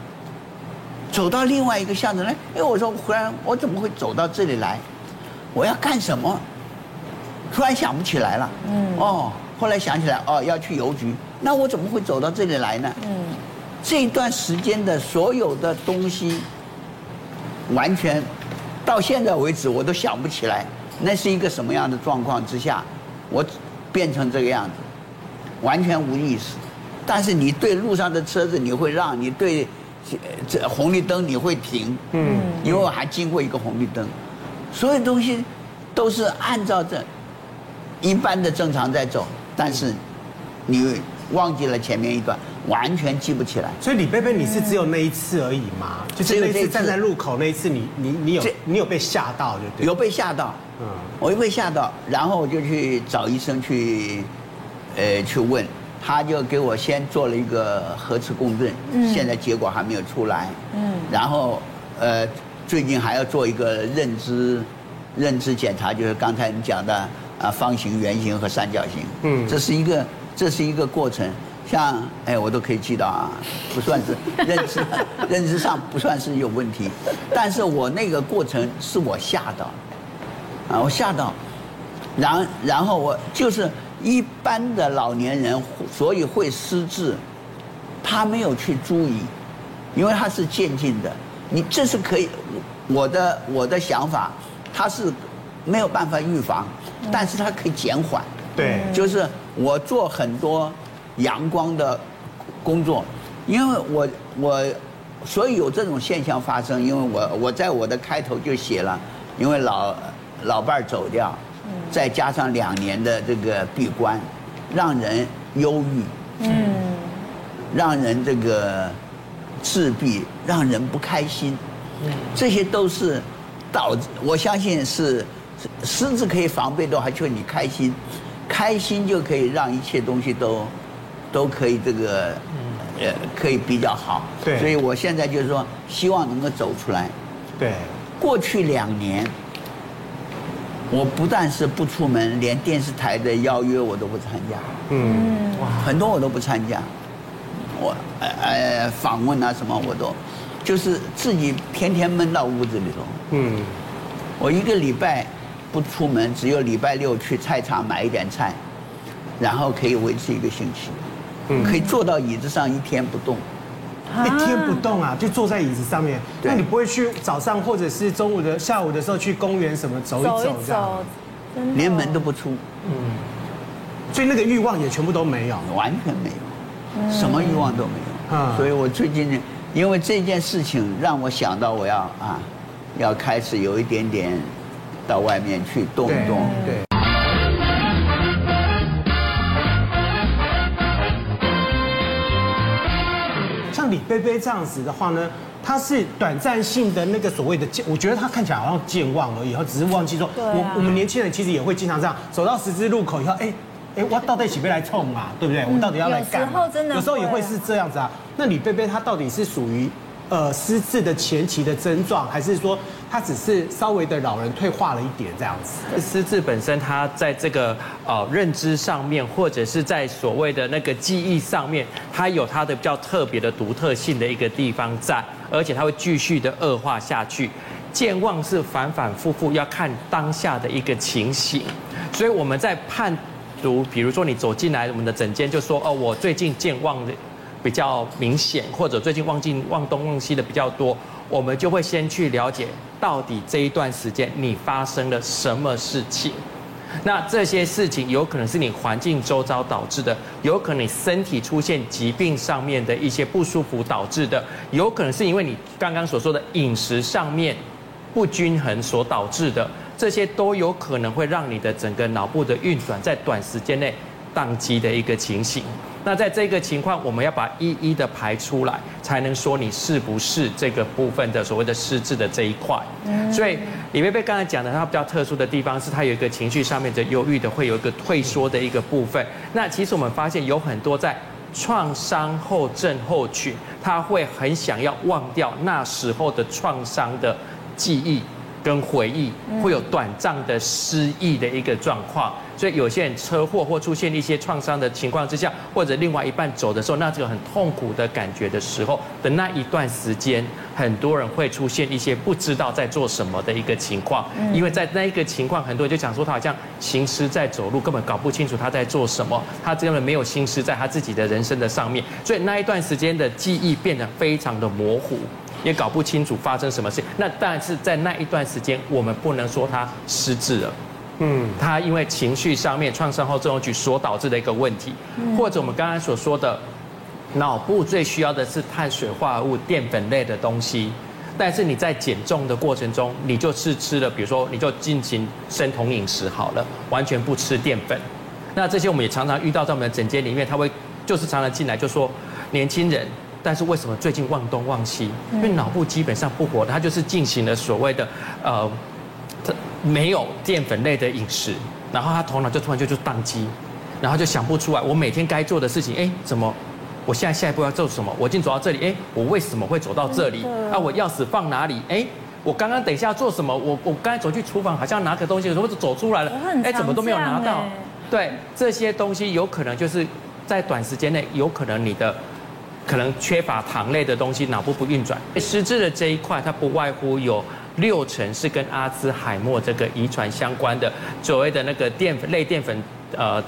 走到另外一个巷子来，哎，我说忽然我怎么会走到这里来？我要干什么？突然想不起来了，嗯，哦。后来想起来，哦，要去邮局，那我怎么会走到这里来呢？嗯，这段时间的所有的东西，完全到现在为止我都想不起来，那是一个什么样的状况之下，我变成这个样子，完全无意识。但是你对路上的车子你会让，你对这红绿灯你会停，嗯，因为我还经过一个红绿灯，所有东西都是按照这一般的正常在走。但是，你忘记了前面一段，完全记不起来。所以李贝贝，你是只有那一次而已吗？就是那次站在路口那一次你，你你你有你有被吓到就对。有被吓到，嗯，我又被吓到，然后我就去找医生去，呃，去问，他就给我先做了一个核磁共振，嗯，现在结果还没有出来，嗯，然后呃，最近还要做一个认知认知检查，就是刚才你讲的。啊，方形、圆形和三角形，嗯，这是一个，这是一个过程。像，哎，我都可以记到啊，不算是认知，认知上不算是有问题。但是我那个过程是我吓到，啊，我吓到，然然后我就是一般的老年人，所以会失智，他没有去注意，因为他是渐进的。你这是可以，我的我的想法，他是没有办法预防，但是它可以减缓。对，就是我做很多阳光的工作，因为我我所以有这种现象发生，因为我我在我的开头就写了，因为老老伴儿走掉，再加上两年的这个闭关，让人忧郁，嗯，让人这个自闭，让人不开心，这些都是导致我相信是狮子可以防备的话，就你开心。开心就可以让一切东西都，都可以这个，呃，可以比较好。对。所以我现在就是说，希望能够走出来。对。过去两年，我不但是不出门，连电视台的邀约我都不参加。嗯。很多我都不参加。我呃呃访问啊什么我都，就是自己天天闷到屋子里头。嗯。我一个礼拜。不出门，只有礼拜六去菜场买一点菜，然后可以维持一个星期，嗯，可以坐到椅子上一天不动，一天不动啊，就坐在椅子上面。那你不会去早上或者是中午的下午的时候去公园什么走一走这样？连门都不出，嗯，所以那个欲望也全部都没有，完全没有，什么欲望都没有。嗯，所以我最近因为这件事情让我想到我要啊，要开始有一点点。到外面去动一动，对。像李贝贝这样子的话呢，他是短暂性的那个所谓的健，我觉得他看起来好像健忘了，以后只是忘记说，我我们年轻人其实也会经常这样，走到十字路口以后，哎哎，我到底起不来冲啊，对不对？我到底要来干？有时候真的，有时候也会是这样子啊。那李贝贝他到底是属于？呃，失智的前期的症状，还是说他只是稍微的老人退化了一点这样子？失智本身，它在这个呃认知上面，或者是在所谓的那个记忆上面，它有它的比较特别的独特性的一个地方在，而且它会继续的恶化下去。健忘是反反复复要看当下的一个情形，所以我们在判读，比如说你走进来我们的诊间，就说哦，我最近健忘的。比较明显，或者最近忘记忘东忘西的比较多，我们就会先去了解到底这一段时间你发生了什么事情。那这些事情有可能是你环境周遭导致的，有可能你身体出现疾病上面的一些不舒服导致的，有可能是因为你刚刚所说的饮食上面不均衡所导致的，这些都有可能会让你的整个脑部的运转在短时间内宕机的一个情形。那在这个情况，我们要把一一的排出来，才能说你是不是这个部分的所谓的失智的这一块。所以李贝贝刚才讲的，它比较特殊的地方是它有一个情绪上面的忧郁的，会有一个退缩的一个部分。那其实我们发现有很多在创伤后症候群，他会很想要忘掉那时候的创伤的记忆。跟回忆会有短暂的失忆的一个状况，所以有些人车祸或出现一些创伤的情况之下，或者另外一半走的时候，那这个很痛苦的感觉的时候的那一段时间，很多人会出现一些不知道在做什么的一个情况，因为在那一个情况，很多人就讲说他好像行尸在走路，根本搞不清楚他在做什么，他根本没有心思在他自己的人生的上面，所以那一段时间的记忆变得非常的模糊。也搞不清楚发生什么事，那但是在那一段时间，我们不能说他失智了，嗯，他因为情绪上面创伤后症候群所导致的一个问题，或者我们刚刚所说的，脑部最需要的是碳水化合物、淀粉类的东西，但是你在减重的过程中，你就是吃了，比如说你就进行生酮饮食好了，完全不吃淀粉，那这些我们也常常遇到在我们的诊间里面，他会就是常常进来就说年轻人。但是为什么最近忘东忘西？因为脑部基本上不活，他就是进行了所谓的呃，他没有淀粉类的饮食，然后他头脑就突然就就宕机，然后就想不出来我每天该做的事情，哎，怎么我现在下一步要做什么？我已经走到这里，哎，我为什么会走到这里？啊，我钥匙放哪里？哎，我刚刚等一下做什么？我我刚才走去厨房好像拿个东西，我就走出来了，哎，怎么都没有拿到？对，这些东西有可能就是在短时间内，有可能你的。可能缺乏糖类的东西，脑部不运转。失智的这一块，它不外乎有六成是跟阿兹海默这个遗传相关的，所谓的那个淀粉类淀粉呃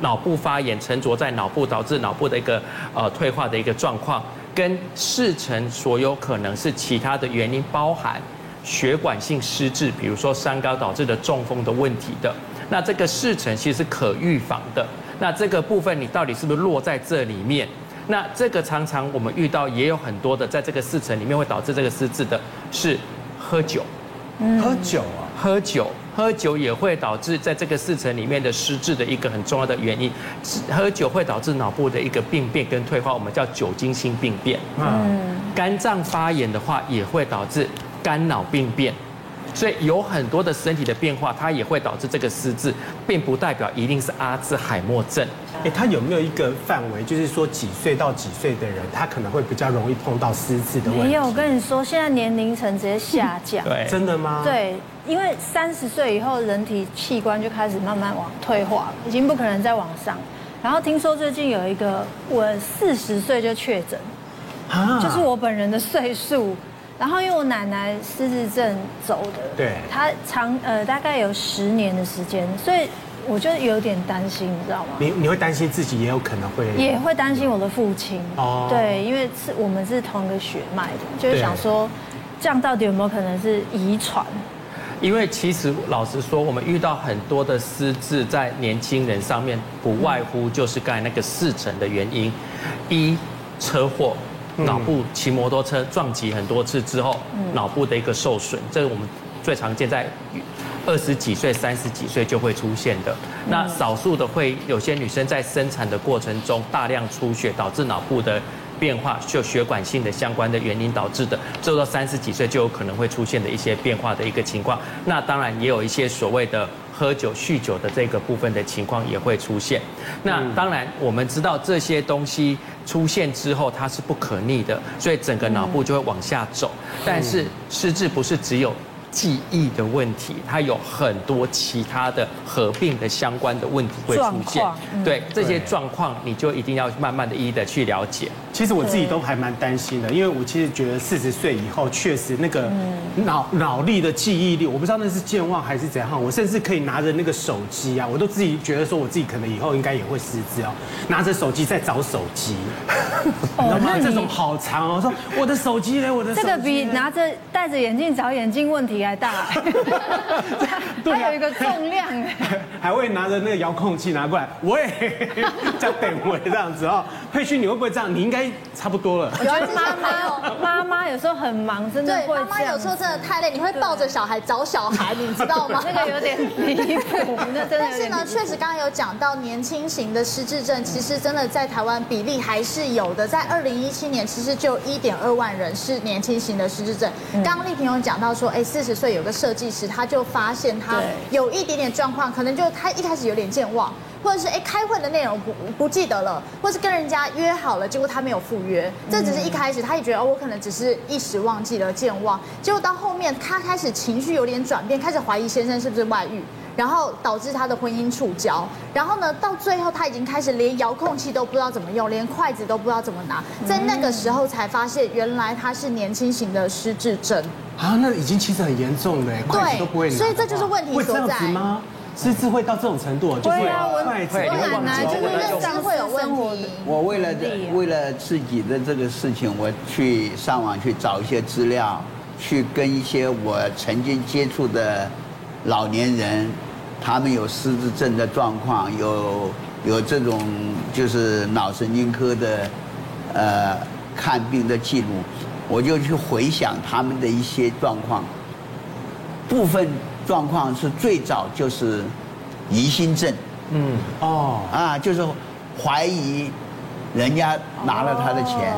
脑部发炎沉着在脑部，导致脑部的一个呃退化的一个状况，跟四成所有可能是其他的原因，包含血管性失智，比如说三高导致的中风的问题的。那这个四成其实是可预防的。那这个部分你到底是不是落在这里面？那这个常常我们遇到也有很多的，在这个四成里面会导致这个失智的是喝酒，喝酒啊，喝酒，喝酒也会导致在这个四层里面的失智的一个很重要的原因。喝酒会导致脑部的一个病变跟退化，我们叫酒精性病变。嗯，肝脏发炎的话也会导致肝脑病变。所以有很多的身体的变化，它也会导致这个失智，并不代表一定是阿兹海默症。哎，它有没有一个范围，就是说几岁到几岁的人，他可能会比较容易碰到失智的问题？没有，我跟你说，现在年龄层直接下降。对，真的吗？对，因为三十岁以后，人体器官就开始慢慢往退化了，已经不可能再往上。然后听说最近有一个，我四十岁就确诊，啊，就是我本人的岁数。然后因为我奶奶失智症走的，对，她长呃大概有十年的时间，所以我就有点担心，你知道吗？你你会担心自己也有可能会，也会担心我的父亲哦，对，因为是我们是同一个血脉的，就是想说，这样到底有没有可能是遗传？因为其实老实说，我们遇到很多的失智在年轻人上面，不外乎就是刚才那个四成的原因，一车祸。脑部骑摩托车撞击很多次之后，脑部的一个受损，这是我们最常见在二十几岁、三十几岁就会出现的。那少数的会有些女生在生产的过程中大量出血，导致脑部的变化，就血管性的相关的原因导致的，做到三十几岁就有可能会出现的一些变化的一个情况。那当然也有一些所谓的。喝酒、酗酒的这个部分的情况也会出现。那当然，我们知道这些东西出现之后，它是不可逆的，所以整个脑部就会往下走。但是失智不是只有。记忆的问题，它有很多其他的合并的相关的问题会出现。对这些状况，你就一定要慢慢的一一的去了解。其实我自己都还蛮担心的，因为我其实觉得四十岁以后，确实那个脑脑力的记忆力，我不知道那是健忘还是怎样。我甚至可以拿着那个手机啊，我都自己觉得说，我自己可能以后应该也会失智哦。拿着手机在找手机，你知道吗？这种好长哦，说我的手机呢？我的这个比拿着戴着眼镜找眼镜问题还大，还有一个重量，还会拿着那个遥控器拿过来，喂，叫等我这样子哦。佩勋，你会不会这样？你应该差不多了。我觉得妈妈妈妈有时候很忙，真的会。妈妈有时候真的太累，你会抱着小孩找小孩，你知道吗？那个有点离谱，那真的。但是呢，确实刚刚有讲到年轻型的失智症，其实真的在台湾比例还是有的。在二零一七年，其实就一点二万人是年轻型的失智症。刚刚丽萍有讲到说，哎，四十岁有个设计师，他就发现他有一点点状况，可能就他一开始有点健忘。或者是哎，开会的内容不不记得了，或是跟人家约好了，结果他没有赴约，这只是一开始，他也觉得哦，我可能只是一时忘记了健忘，结果到后面他开始情绪有点转变，开始怀疑先生是不是外遇，然后导致他的婚姻触礁，然后呢，到最后他已经开始连遥控器都不知道怎么用，连筷子都不知道怎么拿，在那个时候才发现原来他是年轻型的失智症。啊，那已经其实很严重了，筷子都不会拿，所以这就是问题所在。吗？失智会到这种程度，就是筷子会忘记，就是认知会有问题。我为了为了自己的这个事情，我去上网去找一些资料，去跟一些我曾经接触的老年人，他们有失智症的状况，有有这种就是脑神经科的呃看病的记录，我就去回想他们的一些状况，部分。状况是最早就是疑心症，嗯，哦，啊，就是怀疑人家拿了他的钱，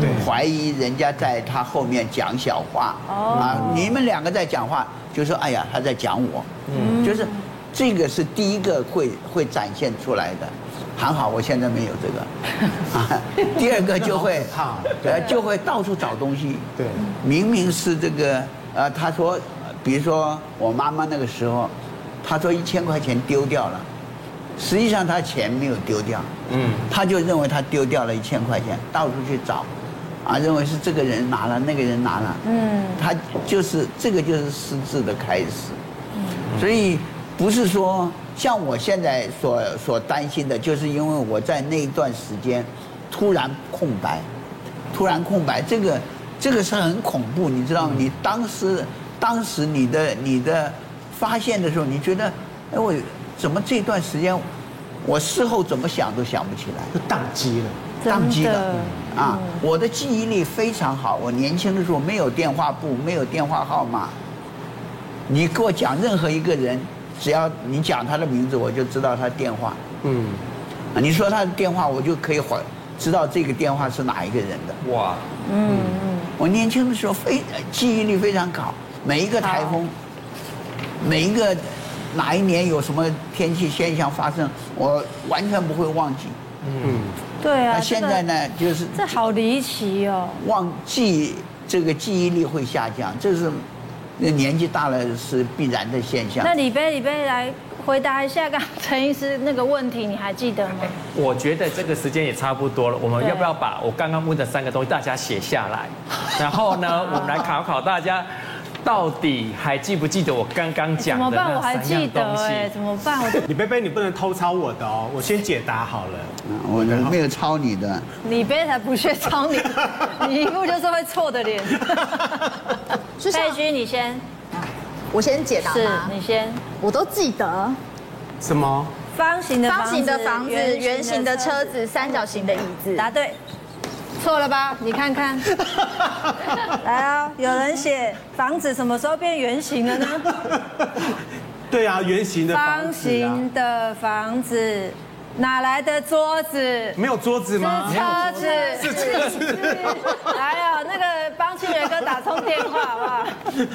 对，怀疑人家在他后面讲小话，啊，你们两个在讲话，就说哎呀他在讲我，嗯，就是这个是第一个会会展现出来的，还好我现在没有这个，啊，第二个就会，呃，就会到处找东西，对，明明是这个，呃，他说。比如说我妈妈那个时候，她说一千块钱丢掉了，实际上她钱没有丢掉，嗯，她就认为她丢掉了一千块钱，到处去找，啊，认为是这个人拿了，那个人拿了，嗯，她就是这个就是失智的开始，嗯，所以不是说像我现在所所担心的，就是因为我在那一段时间突然空白，突然空白，这个这个是很恐怖，你知道吗？你当时当时你的你的发现的时候，你觉得，哎，我怎么这段时间，我事后怎么想都想不起来，就宕机了，宕机了啊！我的记忆力非常好，我年轻的时候没有电话簿，没有电话号码，你给我讲任何一个人。只要你讲他的名字，我就知道他电话。嗯，你说他的电话，我就可以还知道这个电话是哪一个人的。哇，嗯嗯，我年轻的时候非记忆力非常好，每一个台风，每一个哪一年有什么天气现象发生，我完全不会忘记。嗯，对啊。那现在呢，就是这好离奇哦，忘记这个记忆力会下降，这是。那年纪大了是必然的现象。那李杯，李杯来回答一下刚陈医师那个问题，你还记得吗？我觉得这个时间也差不多了，我们要不要把我刚刚问的三个东西大家写下来？然后呢，我们来考考大家。到底还记不记得我刚刚讲的那三样东西？怎么办？我还记得哎，怎么办？我李杯杯，你不能偷抄我的哦，我先解答好了。我没有抄你的。李杯才不屑抄你，你一副就是会错的脸。佩君，你先。我先解答是，你先。我都记得。什么？方形的方形的房子，圆形的车子，三角形的椅子。答对。错了吧？你看看，来啊！有人写房子什么时候变圆形了呢？对啊，圆形的方形的房子。哪来的桌子？没有桌子吗？是车子，是车子。来哦，那个帮清源哥打通电话好不好？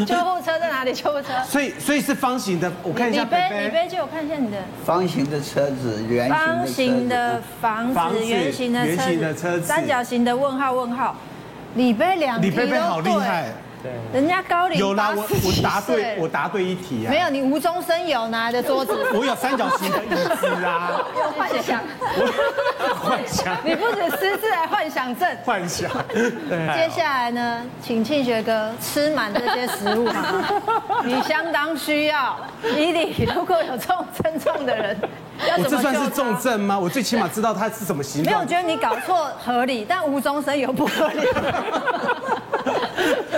救护车在哪里？救护车。所以，所以是方形的。我看一下。李杯，李杯，借我看一下你的。方形的车子，圆形的。方形的房子，圆形的车子，圆形的车子，三角形的问号问号。李杯两题都对。人家高龄有啦，我我答对，我答对一题啊。没有，你无中生有拿来的桌子？我有三角形的椅子啊。有 幻想，幻想。你不止失智，还幻想症。幻想。接下来呢，请庆学哥吃满这些食物好吗？你相当需要。伊利，如果有这种症状的人？我这算是重症吗？我最起码 知道他是什么形状。没有，我觉得你搞错合理，但无中生有不合理。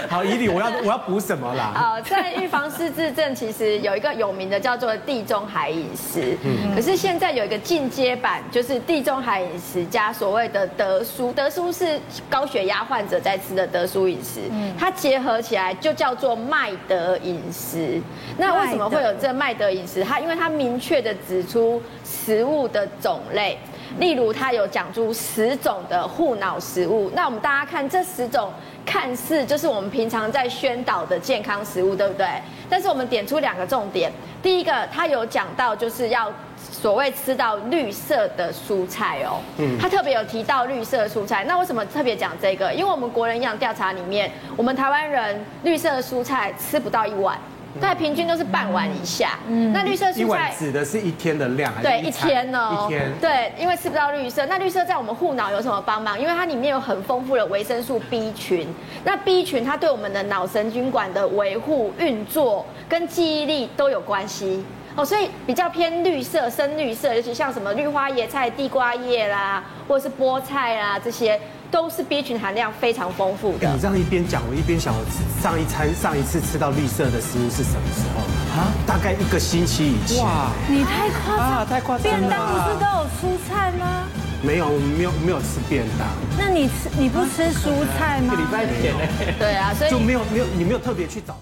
好，伊利，我要我要补什么啦？啊，在预防失智症，其实有一个有名的叫做地中海饮食。嗯。可是现在有一个进阶版，就是地中海饮食加所谓的德舒，德舒是高血压患者在吃的德舒饮食。嗯。它结合起来就叫做麦德饮食。那为什么会有这麦德饮食？它因为它明确的指出食物的种类，例如它有讲出十种的护脑食物。那我们大家看这十种。看似就是我们平常在宣导的健康食物，对不对？但是我们点出两个重点。第一个，他有讲到就是要所谓吃到绿色的蔬菜哦。嗯。他特别有提到绿色蔬菜。那为什么特别讲这个？因为我们国人营养调查里面，我们台湾人绿色的蔬菜吃不到一碗。对，平均都是半碗以下。嗯，那绿色蔬菜一碗指的是一天的量还是？对，一天哦。一天。对，因为吃不到绿色，那绿色在我们护脑有什么帮忙？因为它里面有很丰富的维生素 B 群。那 B 群它对我们的脑神经管的维护、运作跟记忆力都有关系哦，所以比较偏绿色、深绿色，尤其像什么绿花椰菜、地瓜叶啦，或者是菠菜啦这些。都是 B 群含量非常丰富的。你这样一边讲，我一边想，我上一餐上一次吃到绿色的食物是什么时候？啊，大概一个星期以前。哇，你太夸张了，太夸张了。便当不是都有蔬菜吗？没有，没有，没有吃便当。那你吃你不吃蔬菜吗？一个礼拜天呢？对啊，所以就没有没有你没有特别去找。